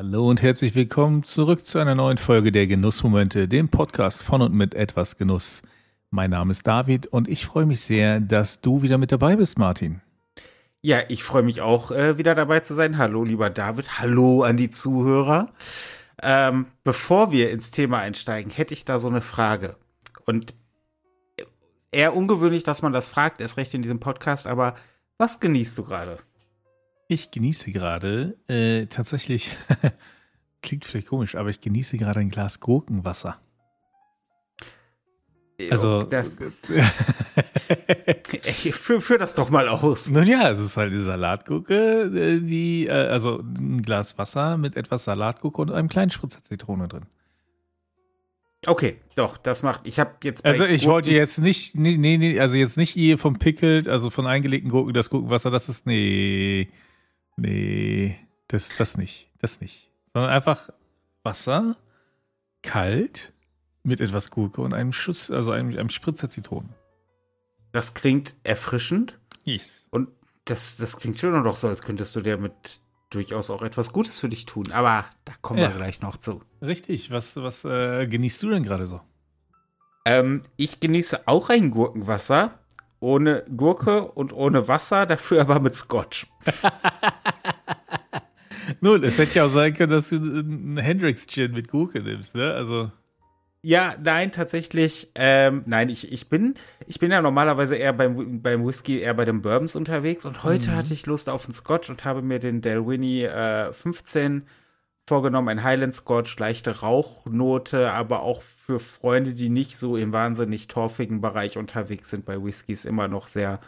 Hallo und herzlich willkommen zurück zu einer neuen Folge der Genussmomente, dem Podcast von und mit etwas Genuss. Mein Name ist David und ich freue mich sehr, dass du wieder mit dabei bist, Martin. Ja, ich freue mich auch, äh, wieder dabei zu sein. Hallo, lieber David. Hallo an die Zuhörer. Ähm, bevor wir ins Thema einsteigen, hätte ich da so eine Frage. Und eher ungewöhnlich, dass man das fragt, erst recht in diesem Podcast, aber was genießt du gerade? Ich genieße gerade äh, tatsächlich, klingt vielleicht komisch, aber ich genieße gerade ein Glas Gurkenwasser. Also, das, ey, führ, führ, das doch mal aus. Nun ja, es ist halt die Salatgurke, äh, die, äh, also ein Glas Wasser mit etwas Salatgurke und einem kleinen Spritzer Zitrone drin. Okay, doch, das macht. Ich habe jetzt. also ich Gurken wollte jetzt nicht, nee, nee, also jetzt nicht hier vom Pickelt, also von eingelegten Gurken, das Gurkenwasser, das ist nee, nee, das, das nicht, das nicht, sondern einfach Wasser, kalt mit etwas Gurke und einem Schuss, also einem, einem Spritzer Zitronen. Das klingt erfrischend. Yes. Und das, das klingt schon noch so, als könntest du dir mit durchaus auch etwas Gutes für dich tun. Aber da kommen ja. wir gleich noch zu. Richtig. Was, was äh, genießt du denn gerade so? Ähm, ich genieße auch ein Gurkenwasser. Ohne Gurke und ohne Wasser, dafür aber mit Scotch. Nun, es hätte ja auch sein können, dass du einen Hendrix-Gin mit Gurke nimmst, ne? Also. Ja, nein, tatsächlich. Ähm, nein, ich, ich, bin, ich bin ja normalerweise eher beim, beim Whisky, eher bei den Bourbons unterwegs. Und heute mhm. hatte ich Lust auf einen Scotch und habe mir den Delwinny äh, 15 vorgenommen. Ein Highland Scotch, leichte Rauchnote, aber auch für Freunde, die nicht so im wahnsinnig torfigen Bereich unterwegs sind bei Whiskys, immer noch sehr,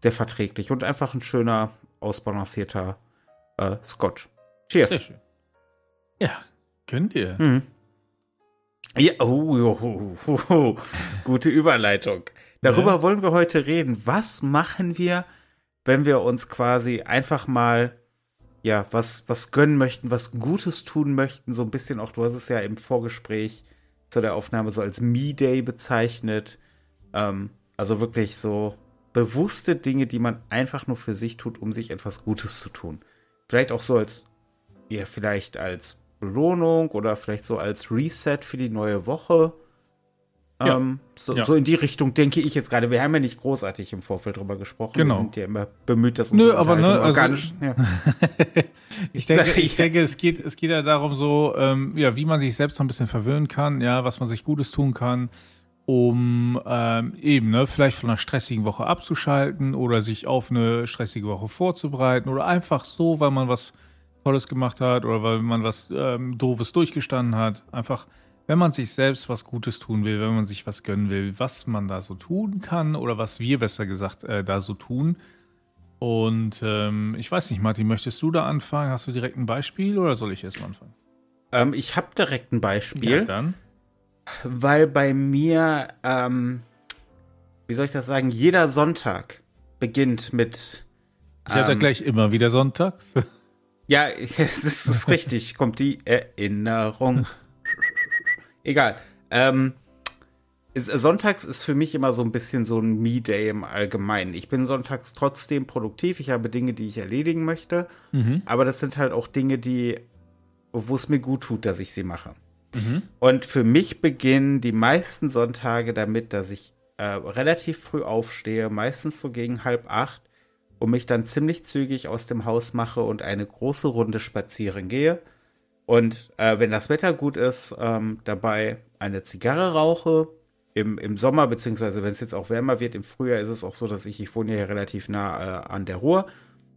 sehr verträglich. Und einfach ein schöner, ausbalancierter äh, Scotch. Cheers. Ja, könnt ihr. Mhm. Ja, oh, oh, oh, oh, gute Überleitung. Darüber ja. wollen wir heute reden. Was machen wir, wenn wir uns quasi einfach mal ja, was, was gönnen möchten, was Gutes tun möchten, so ein bisschen auch, du hast es ja im Vorgespräch zu der Aufnahme so als Me-Day bezeichnet. Ähm, also wirklich so bewusste Dinge, die man einfach nur für sich tut, um sich etwas Gutes zu tun. Vielleicht auch so als, ja, vielleicht als Belohnung oder vielleicht so als Reset für die neue Woche. Ja. Ähm, so, ja. so, in die Richtung denke ich jetzt gerade. Wir haben ja nicht großartig im Vorfeld drüber gesprochen. Genau. Wir sind ja immer bemüht, dass unsere Nö, aber ne, also, organisch. Ja. ich denke, ich denke, es geht, es geht ja darum, so, ähm, ja, wie man sich selbst so ein bisschen verwöhnen kann, ja, was man sich Gutes tun kann, um ähm, eben, ne, vielleicht von einer stressigen Woche abzuschalten oder sich auf eine stressige Woche vorzubereiten oder einfach so, weil man was Tolles gemacht hat oder weil man was ähm, Doofes durchgestanden hat. Einfach, wenn man sich selbst was Gutes tun will, wenn man sich was gönnen will, was man da so tun kann oder was wir besser gesagt äh, da so tun. Und ähm, ich weiß nicht, Martin, möchtest du da anfangen? Hast du direkt ein Beispiel oder soll ich erst mal anfangen? Ähm, ich habe direkt ein Beispiel. Ja, dann. Weil bei mir, ähm, wie soll ich das sagen, jeder Sonntag beginnt mit. Ich ähm, hatte gleich immer wieder sonntags. Ja, es ist, ist richtig. Kommt die Erinnerung. Egal. Ähm, ist, sonntags ist für mich immer so ein bisschen so ein Me-Day im Allgemeinen. Ich bin sonntags trotzdem produktiv. Ich habe Dinge, die ich erledigen möchte. Mhm. Aber das sind halt auch Dinge, die, wo es mir gut tut, dass ich sie mache. Mhm. Und für mich beginnen die meisten Sonntage damit, dass ich äh, relativ früh aufstehe, meistens so gegen halb acht und mich dann ziemlich zügig aus dem Haus mache und eine große Runde spazieren gehe. Und äh, wenn das Wetter gut ist, ähm, dabei eine Zigarre rauche. Im, im Sommer, beziehungsweise wenn es jetzt auch wärmer wird, im Frühjahr ist es auch so, dass ich, ich wohne hier relativ nah äh, an der Ruhr,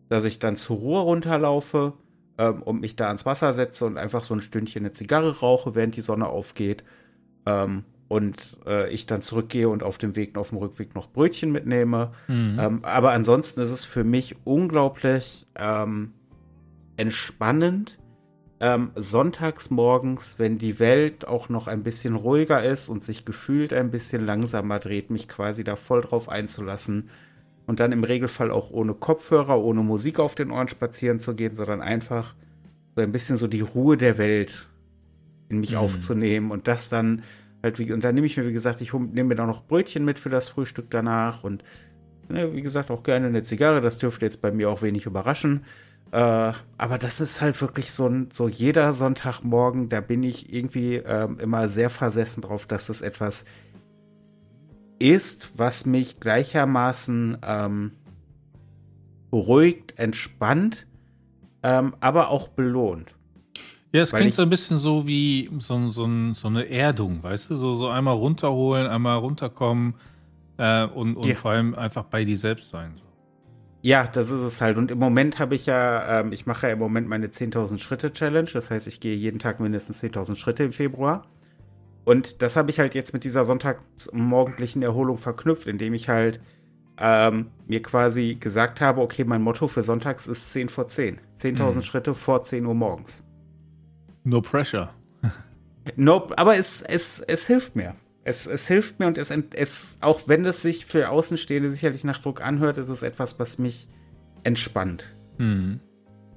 dass ich dann zur Ruhr runterlaufe ähm, und mich da ans Wasser setze und einfach so ein Stündchen eine Zigarre rauche, während die Sonne aufgeht. Ähm, und äh, ich dann zurückgehe und auf dem Weg, auf dem Rückweg noch Brötchen mitnehme. Mhm. Ähm, aber ansonsten ist es für mich unglaublich ähm, entspannend, ähm, sonntags morgens, wenn die Welt auch noch ein bisschen ruhiger ist und sich gefühlt ein bisschen langsamer dreht, mich quasi da voll drauf einzulassen und dann im Regelfall auch ohne Kopfhörer, ohne Musik auf den Ohren spazieren zu gehen, sondern einfach so ein bisschen so die Ruhe der Welt in mich mhm. aufzunehmen und das dann halt wie, und dann nehme ich mir, wie gesagt, ich nehme mir da noch Brötchen mit für das Frühstück danach und ne, wie gesagt auch gerne eine Zigarre. Das dürfte jetzt bei mir auch wenig überraschen. Äh, aber das ist halt wirklich so ein, so jeder Sonntagmorgen, da bin ich irgendwie ähm, immer sehr versessen drauf, dass es etwas ist, was mich gleichermaßen ähm, beruhigt, entspannt, ähm, aber auch belohnt. Ja, es klingt so ein bisschen so wie so, so, so, eine Erdung, weißt du? So, so einmal runterholen, einmal runterkommen äh, und, und ja. vor allem einfach bei dir selbst sein. Ja, das ist es halt. Und im Moment habe ich ja, ähm, ich mache ja im Moment meine 10.000 Schritte Challenge. Das heißt, ich gehe jeden Tag mindestens 10.000 Schritte im Februar. Und das habe ich halt jetzt mit dieser sonntagsmorgendlichen Erholung verknüpft, indem ich halt ähm, mir quasi gesagt habe, okay, mein Motto für sonntags ist 10 vor 10. 10.000 hm. Schritte vor 10 Uhr morgens. No pressure. no, aber es, es, es hilft mir. Es, es hilft mir und es, es, auch wenn es sich für Außenstehende sicherlich nach Druck anhört, ist es etwas, was mich entspannt. Mhm.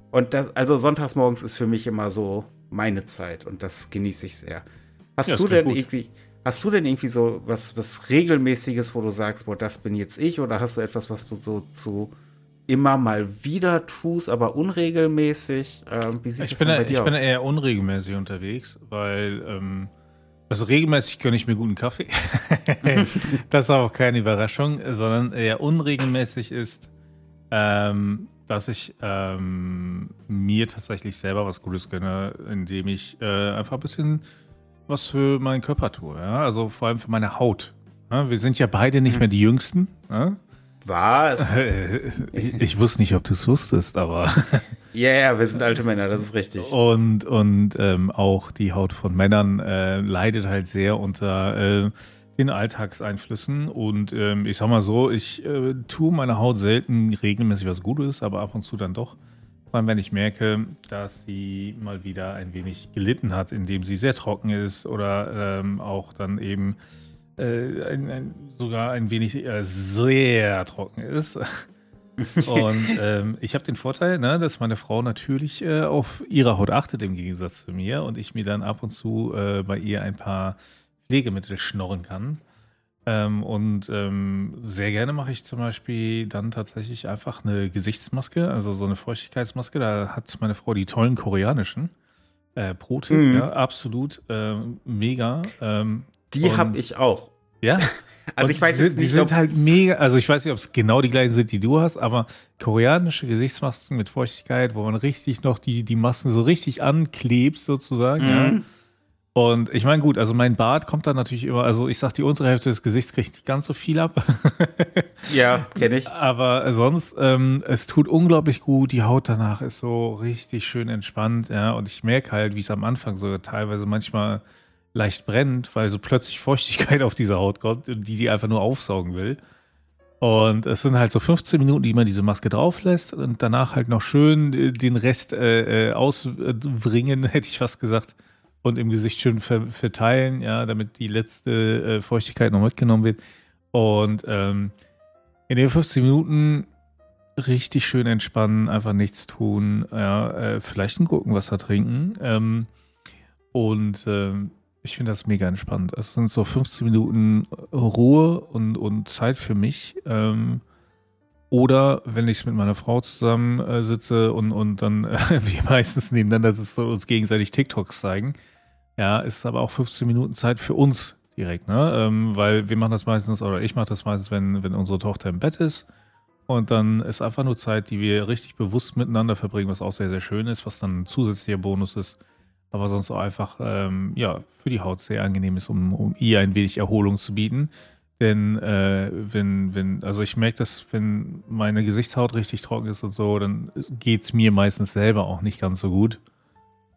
Und das, also sonntags morgens ist für mich immer so meine Zeit und das genieße ich sehr. Hast ja, du denn gut. irgendwie, hast du denn irgendwie so was, was regelmäßiges, wo du sagst, boah, das bin jetzt ich, oder hast du etwas, was du so zu immer mal wieder tust, aber unregelmäßig? Ähm, wie sieht ich das bin, bei dir ich aus? Ich bin eher unregelmäßig unterwegs, weil ähm, also regelmäßig gönne ich mir guten Kaffee. das ist auch keine Überraschung, sondern eher unregelmäßig ist, ähm, dass ich ähm, mir tatsächlich selber was Gutes gönne, indem ich äh, einfach ein bisschen was für meinen Körper tue. Ja? Also vor allem für meine Haut. Ja? Wir sind ja beide nicht mehr die Jüngsten. Ja? Was? Ich, ich, wusste nicht, ob du es wusstest, aber. Ja, yeah, wir sind alte Männer, das ist richtig. Und, und ähm, auch die Haut von Männern äh, leidet halt sehr unter äh, den Alltagseinflüssen. Und ähm, ich sag mal so, ich äh, tue meiner Haut selten regelmäßig was Gutes, aber ab und zu dann doch. Vor allem, wenn ich merke, dass sie mal wieder ein wenig gelitten hat, indem sie sehr trocken ist oder ähm, auch dann eben äh, ein, ein, sogar ein wenig äh, sehr trocken ist. Und ähm, ich habe den Vorteil, ne, dass meine Frau natürlich äh, auf ihre Haut achtet im Gegensatz zu mir und ich mir dann ab und zu äh, bei ihr ein paar Pflegemittel schnorren kann. Ähm, und ähm, sehr gerne mache ich zum Beispiel dann tatsächlich einfach eine Gesichtsmaske, also so eine Feuchtigkeitsmaske. Da hat meine Frau die tollen koreanischen. Äh, Pro-Tipp, mhm. ja, absolut äh, mega. Ähm, die habe ich auch. Ja. Also ich weiß jetzt nicht, die sind halt mega, also ich weiß nicht, ob es genau die gleichen sind, die du hast, aber koreanische Gesichtsmasken mit Feuchtigkeit, wo man richtig noch die, die Masken so richtig anklebt sozusagen, mhm. ja. Und ich meine, gut, also mein Bart kommt dann natürlich immer, also ich sag, die untere Hälfte des Gesichts kriegt nicht ganz so viel ab. ja, kenne ich. Aber sonst, ähm, es tut unglaublich gut, die Haut danach ist so richtig schön entspannt, ja. Und ich merke halt, wie es am Anfang so teilweise manchmal leicht brennt, weil so plötzlich Feuchtigkeit auf diese Haut kommt und die die einfach nur aufsaugen will. Und es sind halt so 15 Minuten, die man diese Maske drauf lässt und danach halt noch schön äh, den Rest äh, äh ausbringen, hätte ich fast gesagt, und im Gesicht schön ver verteilen, ja, damit die letzte äh, Feuchtigkeit noch mitgenommen wird. Und ähm, in den 15 Minuten richtig schön entspannen, einfach nichts tun, ja, äh, vielleicht ein Gurkenwasser trinken. Ähm, und ähm, ich finde das mega entspannt. Es sind so 15 Minuten Ruhe und, und Zeit für mich. Ähm, oder wenn ich mit meiner Frau zusammen äh, sitze und, und dann äh, wir meistens nebeneinander sitzen und uns gegenseitig TikToks zeigen. Ja, ist aber auch 15 Minuten Zeit für uns direkt, ne? Ähm, weil wir machen das meistens, oder ich mache das meistens, wenn, wenn unsere Tochter im Bett ist. Und dann ist einfach nur Zeit, die wir richtig bewusst miteinander verbringen, was auch sehr, sehr schön ist, was dann ein zusätzlicher Bonus ist aber sonst auch einfach ähm, ja, für die Haut sehr angenehm ist, um, um ihr ein wenig Erholung zu bieten. Denn äh, wenn, wenn, also ich merke das, wenn meine Gesichtshaut richtig trocken ist und so, dann geht es mir meistens selber auch nicht ganz so gut.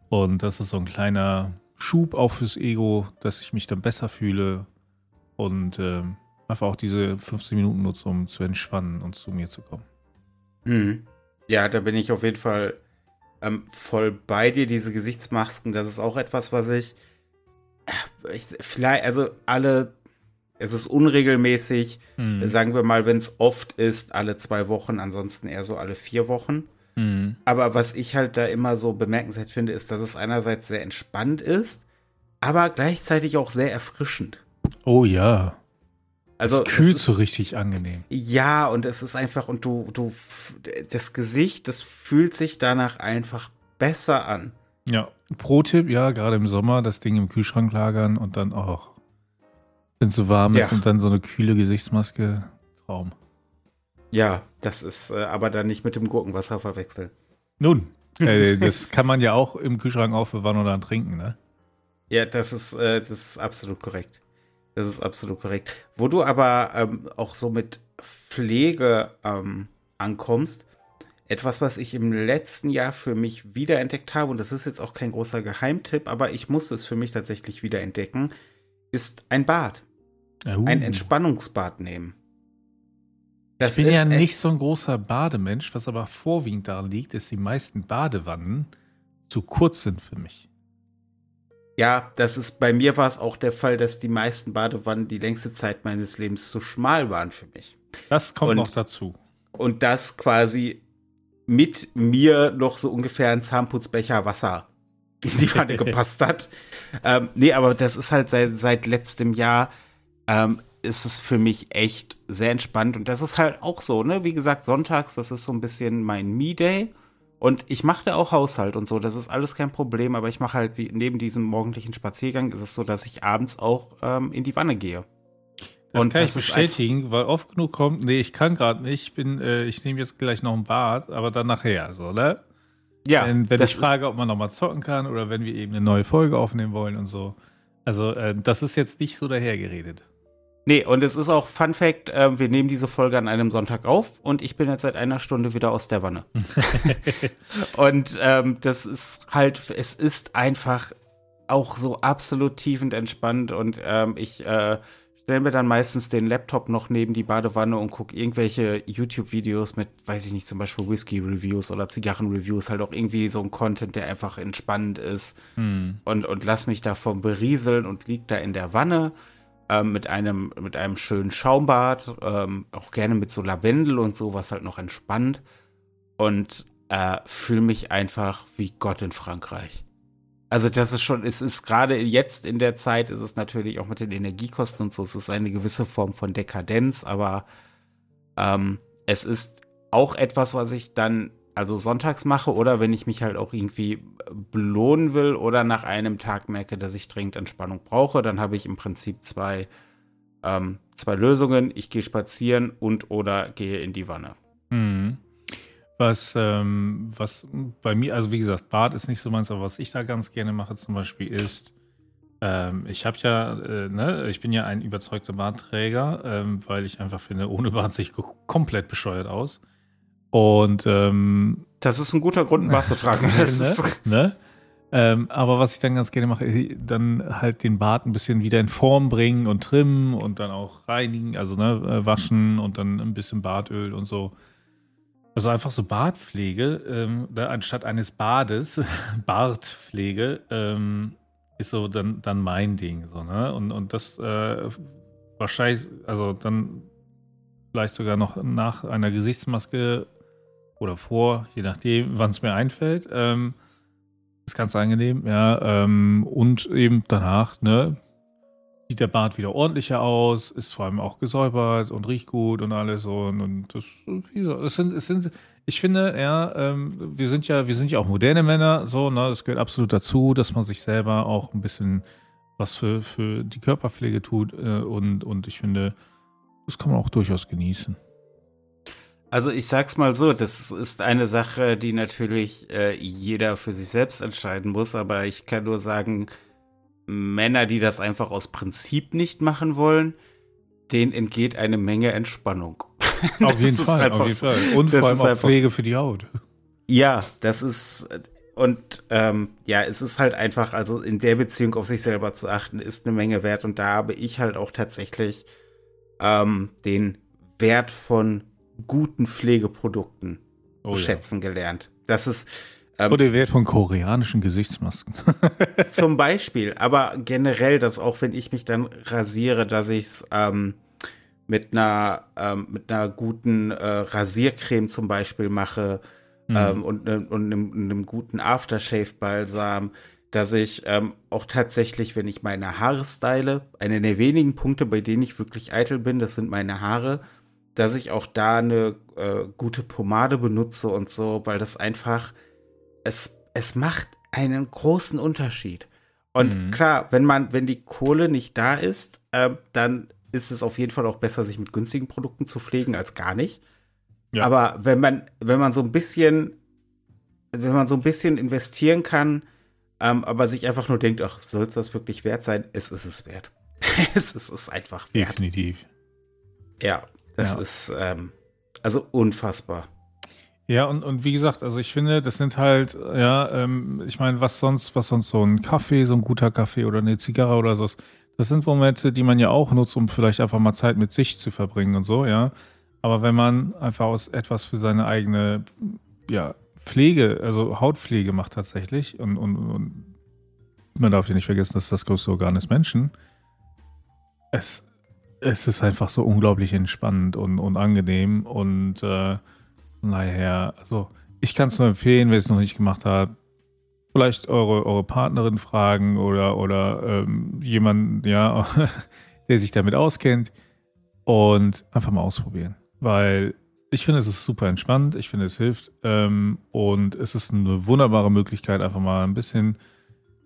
Und das ist so ein kleiner Schub auch fürs Ego, dass ich mich dann besser fühle und äh, einfach auch diese 15 Minuten nutze, um zu entspannen und zu mir zu kommen. Hm. Ja, da bin ich auf jeden Fall ähm, voll bei dir, diese Gesichtsmasken. Das ist auch etwas, was ich, ich vielleicht, also alle, es ist unregelmäßig, mhm. sagen wir mal, wenn es oft ist, alle zwei Wochen, ansonsten eher so alle vier Wochen. Mhm. Aber was ich halt da immer so bemerkenswert finde, ist, dass es einerseits sehr entspannt ist, aber gleichzeitig auch sehr erfrischend. Oh ja. Also es kühlt so richtig angenehm. Ja, und es ist einfach, und du, du, das Gesicht, das fühlt sich danach einfach besser an. Ja, Pro-Tipp, ja, gerade im Sommer das Ding im Kühlschrank lagern und dann auch, wenn es so warm ja. ist und dann so eine kühle Gesichtsmaske, Traum. Ja, das ist äh, aber dann nicht mit dem Gurkenwasser verwechseln. Nun, äh, das kann man ja auch im Kühlschrank aufbewahren oder dann trinken, ne? Ja, das ist, äh, das ist absolut korrekt. Das ist absolut korrekt. Wo du aber ähm, auch so mit Pflege ähm, ankommst, etwas, was ich im letzten Jahr für mich wiederentdeckt habe, und das ist jetzt auch kein großer Geheimtipp, aber ich musste es für mich tatsächlich wiederentdecken, ist ein Bad. Uh. Ein Entspannungsbad nehmen. Das ich bin ja nicht so ein großer Bademensch, was aber vorwiegend daran liegt, dass die meisten Badewannen zu kurz sind für mich. Ja, das ist bei mir war es auch der Fall, dass die meisten Badewannen die längste Zeit meines Lebens zu schmal waren für mich. Das kommt und, noch dazu. Und das quasi mit mir noch so ungefähr ein Zahnputzbecher Wasser in die Wanne gepasst hat. Ähm, nee, aber das ist halt seit, seit letztem Jahr ähm, ist es für mich echt sehr entspannt. Und das ist halt auch so, ne? Wie gesagt, sonntags, das ist so ein bisschen mein Me-Day. Und ich mache da auch Haushalt und so, das ist alles kein Problem, aber ich mache halt wie, neben diesem morgendlichen Spaziergang ist es so, dass ich abends auch ähm, in die Wanne gehe. Das und kann das ich bestätigen, weil oft genug kommt, nee, ich kann gerade nicht, ich bin, äh, ich nehme jetzt gleich noch ein Bad, aber dann nachher, so, ne? Ja. Wenn, wenn ich frage, ob man nochmal zocken kann oder wenn wir eben eine neue Folge aufnehmen wollen und so. Also, äh, das ist jetzt nicht so dahergeredet. Nee, und es ist auch Fun Fact, äh, wir nehmen diese Folge an einem Sonntag auf und ich bin jetzt seit einer Stunde wieder aus der Wanne. und ähm, das ist halt, es ist einfach auch so absolut tiefend entspannt und ähm, ich äh, stelle mir dann meistens den Laptop noch neben die Badewanne und gucke irgendwelche YouTube-Videos mit, weiß ich nicht, zum Beispiel Whisky-Reviews oder Zigarren-Reviews, halt auch irgendwie so ein Content, der einfach entspannend ist hm. und, und lass mich davon berieseln und lieg da in der Wanne ähm, mit einem mit einem schönen Schaumbad, ähm, auch gerne mit so Lavendel und so, was halt noch entspannt und äh, fühle mich einfach wie Gott in Frankreich. Also das ist schon, es ist gerade jetzt in der Zeit, ist es natürlich auch mit den Energiekosten und so, es ist eine gewisse Form von Dekadenz, aber ähm, es ist auch etwas, was ich dann also sonntags mache oder wenn ich mich halt auch irgendwie belohnen will oder nach einem Tag merke, dass ich dringend Entspannung brauche, dann habe ich im Prinzip zwei, ähm, zwei Lösungen. Ich gehe spazieren und oder gehe in die Wanne. Mhm. Was, ähm, was bei mir, also wie gesagt, Bad ist nicht so meins, aber was ich da ganz gerne mache zum Beispiel ist, ähm, ich habe ja, äh, ne, ich bin ja ein überzeugter Bartträger, ähm, weil ich einfach finde, ohne Bart sehe ich komplett bescheuert aus. Und ähm, das ist ein guter Grund, ein Bart zu tragen. ne? ne? Ähm, aber was ich dann ganz gerne mache, ist dann halt den Bart ein bisschen wieder in Form bringen und trimmen und dann auch reinigen, also ne, äh, waschen und dann ein bisschen Bartöl und so. Also einfach so Bartpflege, ähm, da, anstatt eines Bades, Bartpflege, ähm, ist so dann, dann mein Ding. So, ne? Und, und das äh, wahrscheinlich, also dann vielleicht sogar noch nach einer Gesichtsmaske oder vor, je nachdem, wann es mir einfällt. Ähm, ist ganz angenehm, ja. Ähm, und eben danach, ne, sieht der Bart wieder ordentlicher aus, ist vor allem auch gesäubert und riecht gut und alles so. Und, und das, es sind, es sind, ich finde, ja, ähm, wir sind ja, wir sind ja auch moderne Männer, so, ne, das gehört absolut dazu, dass man sich selber auch ein bisschen was für, für die Körperpflege tut. Äh, und, und ich finde, das kann man auch durchaus genießen. Also ich sag's mal so, das ist eine Sache, die natürlich äh, jeder für sich selbst entscheiden muss, aber ich kann nur sagen, Männer, die das einfach aus Prinzip nicht machen wollen, denen entgeht eine Menge Entspannung. Auf jeden Fall, auf jeden Fall. Und vor allem auch Pflege für die Haut. Ja, das ist und ähm, ja, es ist halt einfach, also in der Beziehung auf sich selber zu achten, ist eine Menge wert und da habe ich halt auch tatsächlich ähm, den Wert von guten Pflegeprodukten oh, schätzen ja. gelernt. Das ist ähm, Oder der Wert von koreanischen Gesichtsmasken. zum Beispiel, aber generell, dass auch wenn ich mich dann rasiere, dass ich es ähm, mit einer ähm, mit einer guten äh, Rasiercreme zum Beispiel mache mhm. ähm, und, ne, und einem, einem, guten Aftershave-Balsam, dass ich ähm, auch tatsächlich, wenn ich meine Haare style, einer der wenigen Punkte, bei denen ich wirklich eitel bin, das sind meine Haare, dass ich auch da eine äh, gute Pomade benutze und so, weil das einfach, es, es macht einen großen Unterschied. Und mhm. klar, wenn man, wenn die Kohle nicht da ist, äh, dann ist es auf jeden Fall auch besser, sich mit günstigen Produkten zu pflegen als gar nicht. Ja. Aber wenn man, wenn man so ein bisschen, wenn man so ein bisschen investieren kann, ähm, aber sich einfach nur denkt, ach, soll es das wirklich wert sein? Es ist es wert. es ist es einfach wert. Definitiv. Ja, das ja. ist ähm, also unfassbar. Ja, und, und wie gesagt, also ich finde, das sind halt, ja, ähm, ich meine, was sonst, was sonst so ein Kaffee, so ein guter Kaffee oder eine Zigarre oder so, das sind Momente, die man ja auch nutzt, um vielleicht einfach mal Zeit mit sich zu verbringen und so, ja. Aber wenn man einfach aus etwas für seine eigene, ja, Pflege, also Hautpflege macht tatsächlich, und, und, und man darf ja nicht vergessen, dass das größte Organ des Menschen, es, es ist einfach so unglaublich entspannend und, und angenehm und äh, Naja, also ich kann es nur empfehlen, wer es noch nicht gemacht hat. Vielleicht eure, eure Partnerin fragen oder, oder ähm, jemanden, ja, der sich damit auskennt und einfach mal ausprobieren. Weil ich finde, es ist super entspannt, ich finde, es hilft ähm, und es ist eine wunderbare Möglichkeit, einfach mal ein bisschen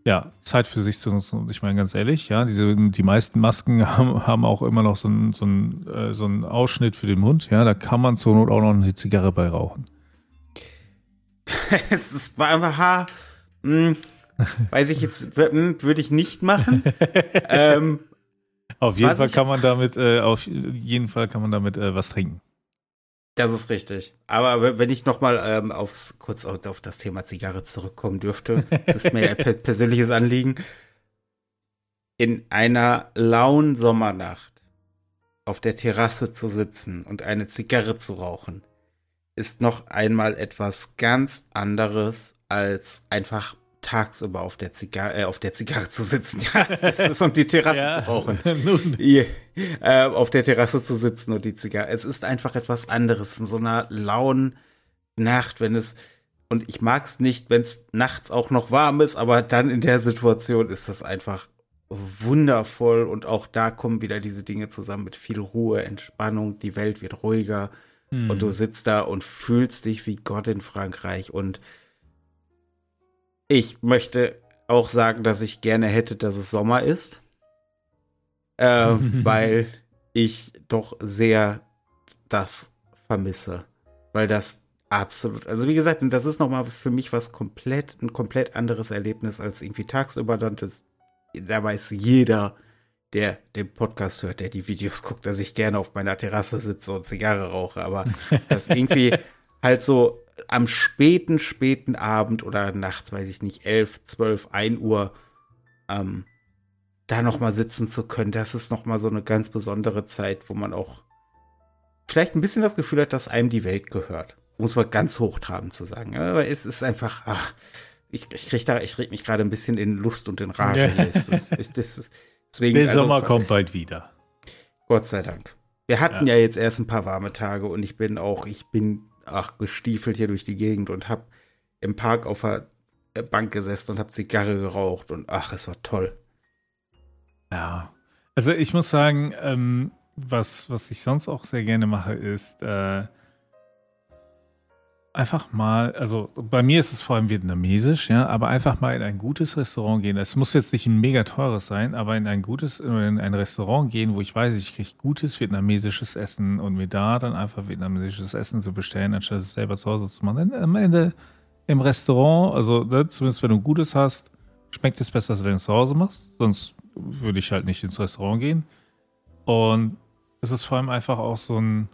ja, Zeit für sich zu nutzen. Und ich meine ganz ehrlich, ja, diese, die meisten Masken haben, haben auch immer noch so einen so äh, so ein Ausschnitt für den Mund. Ja, da kann man zur Not auch noch eine Zigarre bei rauchen. es ist einfach, ha, hm, weiß ich jetzt, hm, würde ich nicht machen. ähm, auf jeden Fall kann man damit, äh, auf jeden Fall kann man damit äh, was trinken. Das ist richtig. Aber wenn ich noch mal ähm, aufs, kurz auf das Thema Zigarre zurückkommen dürfte, das ist mir ein persönliches Anliegen. In einer lauen Sommernacht auf der Terrasse zu sitzen und eine Zigarre zu rauchen, ist noch einmal etwas ganz anderes als einfach tagsüber auf der Zigarre, äh, auf der Zigarre zu sitzen, ja, das ist, und die Terrasse ja, zu rauchen. Nun. äh, auf der Terrasse zu sitzen und die Zigarre. Es ist einfach etwas anderes in so einer lauen Nacht, wenn es und ich mag es nicht, wenn es nachts auch noch warm ist, aber dann in der Situation ist das einfach wundervoll und auch da kommen wieder diese Dinge zusammen mit viel Ruhe, Entspannung, die Welt wird ruhiger hm. und du sitzt da und fühlst dich wie Gott in Frankreich und ich möchte auch sagen, dass ich gerne hätte, dass es Sommer ist. Äh, weil ich doch sehr das vermisse. Weil das absolut, also wie gesagt, das ist nochmal für mich was komplett, ein komplett anderes Erlebnis als irgendwie tagsüber. Dann das, da weiß jeder, der den Podcast hört, der die Videos guckt, dass ich gerne auf meiner Terrasse sitze und Zigarre rauche. Aber das irgendwie halt so am späten, späten Abend oder nachts, weiß ich nicht, 11, 12, 1 Uhr, ähm, da noch mal sitzen zu können, das ist noch mal so eine ganz besondere Zeit, wo man auch vielleicht ein bisschen das Gefühl hat, dass einem die Welt gehört. Muss man ganz hochtrabend zu sagen. Aber es ist einfach, ach, ich, ich krieg da, ich reg mich gerade ein bisschen in Lust und in Rage. Ja. Das, das, das, deswegen, Der Sommer also, kommt bald wieder. Gott sei Dank. Wir hatten ja. ja jetzt erst ein paar warme Tage und ich bin auch, ich bin ach, gestiefelt hier durch die Gegend und hab im Park auf der Bank gesessen und hab Zigarre geraucht und ach, es war toll. Ja, also ich muss sagen, ähm, was, was ich sonst auch sehr gerne mache, ist äh, einfach mal, also bei mir ist es vor allem vietnamesisch, ja, aber einfach mal in ein gutes Restaurant gehen. Es muss jetzt nicht ein mega teures sein, aber in ein gutes, in ein Restaurant gehen, wo ich weiß, ich kriege gutes vietnamesisches Essen und mir da dann einfach vietnamesisches Essen zu bestellen, anstatt es selber zu Hause zu machen. Am Ende im Restaurant, also ne, zumindest wenn du Gutes hast, schmeckt es besser, als wenn du es zu Hause machst. Sonst würde ich halt nicht ins Restaurant gehen. Und es ist vor allem einfach auch so ein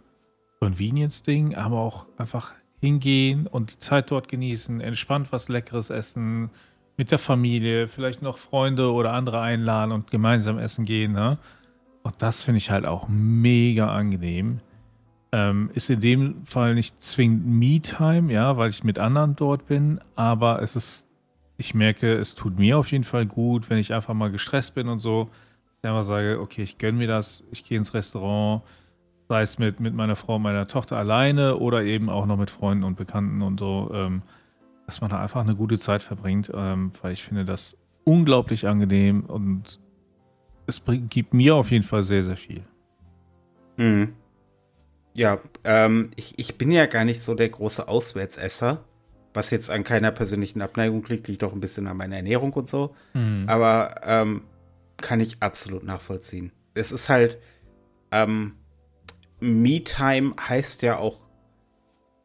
Convenience-Ding, aber auch einfach hingehen und die Zeit dort genießen, entspannt was Leckeres essen, mit der Familie, vielleicht noch Freunde oder andere einladen und gemeinsam essen gehen. Ne? Und das finde ich halt auch mega angenehm. Ähm, ist in dem Fall nicht zwingend Me-Time, ja, weil ich mit anderen dort bin, aber es ist, ich merke, es tut mir auf jeden Fall gut, wenn ich einfach mal gestresst bin und so, ich einfach sage, okay, ich gönne mir das, ich gehe ins Restaurant, sei es mit, mit meiner Frau, meiner Tochter alleine oder eben auch noch mit Freunden und Bekannten und so. Ähm, dass man da einfach eine gute Zeit verbringt, ähm, weil ich finde das unglaublich angenehm und es bringt, gibt mir auf jeden Fall sehr, sehr viel. Mhm. Ja, ähm, ich, ich bin ja gar nicht so der große Auswärtsesser, was jetzt an keiner persönlichen Abneigung liegt, liegt auch ein bisschen an meiner Ernährung und so. Mhm. Aber ähm, kann ich absolut nachvollziehen. Es ist halt, ähm, Me-Time heißt ja auch,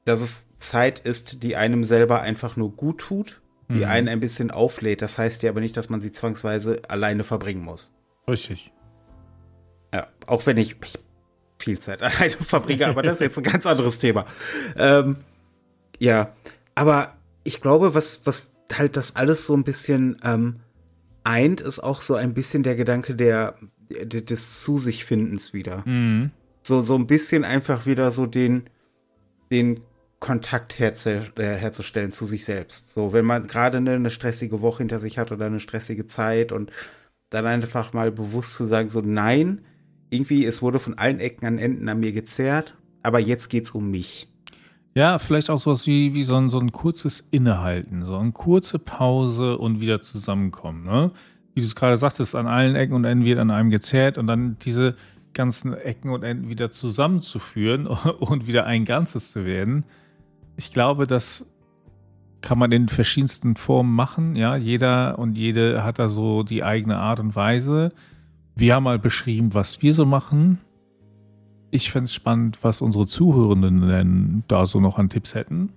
dass es Zeit ist, die einem selber einfach nur gut tut, die mhm. einen ein bisschen auflädt. Das heißt ja aber nicht, dass man sie zwangsweise alleine verbringen muss. Richtig. Ja, auch wenn ich, viel Zeit alleine verbringe, aber das ist jetzt ein ganz anderes Thema. Ähm, ja, aber ich glaube, was, was halt das alles so ein bisschen ähm, eint, ist auch so ein bisschen der Gedanke der, der des Zu sich Findens wieder. Mhm. So, so ein bisschen einfach wieder so den, den Kontakt herzu, äh, herzustellen zu sich selbst. So, wenn man gerade eine, eine stressige Woche hinter sich hat oder eine stressige Zeit und dann einfach mal bewusst zu sagen, so nein, irgendwie, es wurde von allen Ecken an Enden an mir gezerrt, aber jetzt geht's um mich. Ja, vielleicht auch sowas wie, wie so, ein, so ein kurzes Innehalten, so eine kurze Pause und wieder zusammenkommen. Ne? Wie du es gerade sagtest, an allen Ecken und Enden wird an einem gezerrt und dann diese ganzen Ecken und Enden wieder zusammenzuführen und wieder ein Ganzes zu werden. Ich glaube, das kann man in verschiedensten Formen machen. Ja, jeder und jede hat da so die eigene Art und Weise. Wir haben mal beschrieben, was wir so machen. Ich fände es spannend, was unsere Zuhörenden denn da so noch an Tipps hätten.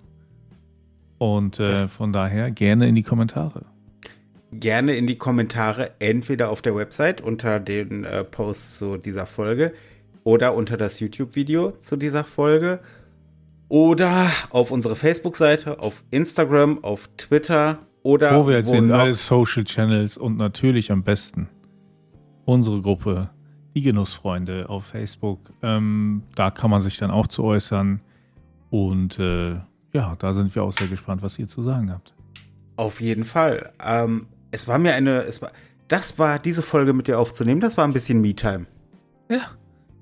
Und äh, von daher gerne in die Kommentare. Gerne in die Kommentare, entweder auf der Website unter den äh, Posts zu dieser Folge oder unter das YouTube-Video zu dieser Folge oder auf unsere Facebook-Seite, auf Instagram, auf Twitter oder wo wir jetzt sind, alle Social Channels und natürlich am besten unsere Gruppe, die Genussfreunde auf Facebook. Ähm, da kann man sich dann auch zu äußern. Und äh, ja, da sind wir auch sehr gespannt, was ihr zu sagen habt. Auf jeden Fall. Ähm, es war mir eine, es war, das war diese Folge mit dir aufzunehmen, das war ein bisschen Me-Time. Ja,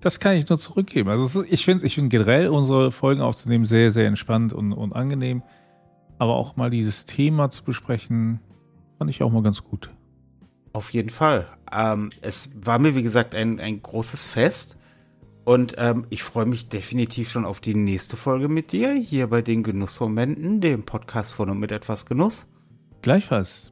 das kann ich nur zurückgeben. Also ist, ich finde ich find generell unsere Folgen aufzunehmen sehr, sehr entspannt und, und angenehm. Aber auch mal dieses Thema zu besprechen, fand ich auch mal ganz gut. Auf jeden Fall. Ähm, es war mir, wie gesagt, ein, ein großes Fest. Und ähm, ich freue mich definitiv schon auf die nächste Folge mit dir, hier bei den Genussmomenten, dem Podcast von und mit etwas Genuss. Gleichfalls.